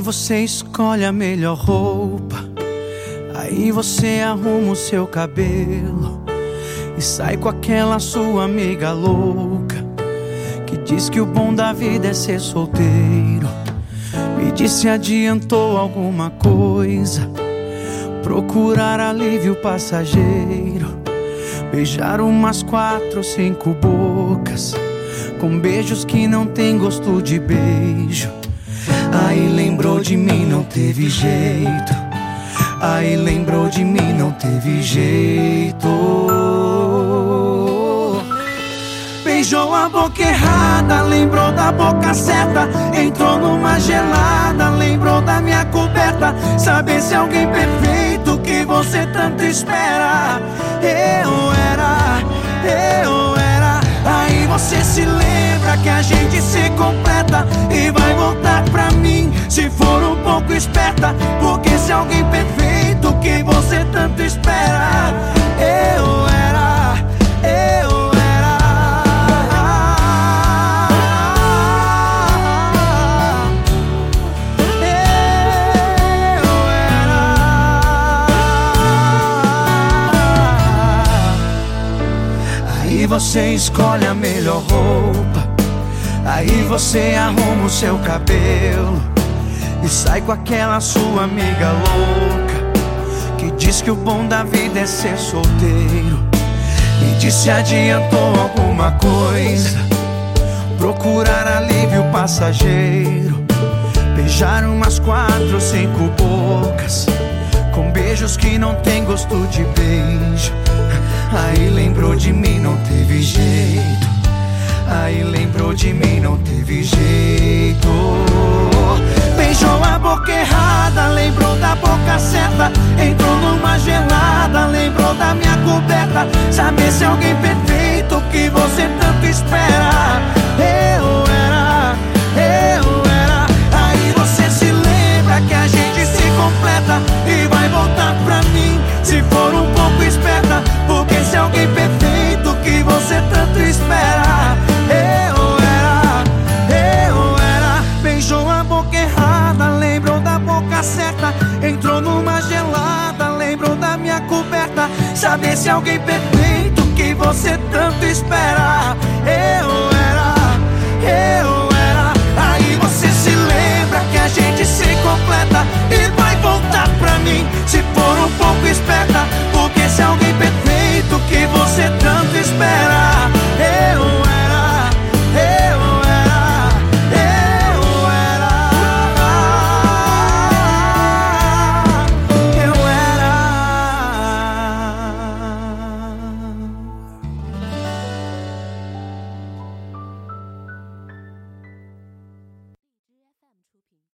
você escolhe a melhor roupa. Aí você arruma o seu cabelo e sai com aquela sua amiga louca que diz que o bom da vida é ser solteiro. Me disse se adiantou alguma coisa. Procurar alívio passageiro. Beijar umas quatro, cinco bocas. Com beijos que não tem gosto de beijo. Aí lembrou de mim, não teve jeito. Aí lembrou de mim, não teve jeito. Beijou a boca errada, lembrou da boca certa. Entrou numa gelada, lembrou da minha coberta. Saber se alguém perfeito que você tanto espera. Eu era, eu era. Aí você se lembra que a gente se completa você escolhe a melhor roupa. Aí você arruma o seu cabelo e sai com aquela sua amiga louca que diz que o bom da vida é ser solteiro. Me disse adiantou alguma coisa. Procurar alívio passageiro. Beijar umas quatro, cinco bocas. Com beijos que não tem gosto de beijo. Aí lembrou de mim, não teve jeito. Aí lembrou de mim, não teve jeito. Beijou a boca errada, lembrou da boca certa. Entrou numa gelada, lembrou da minha coberta. Saber se alguém perfeito que você Saber se alguém perfeito que você tanto espera. Eu era, eu era.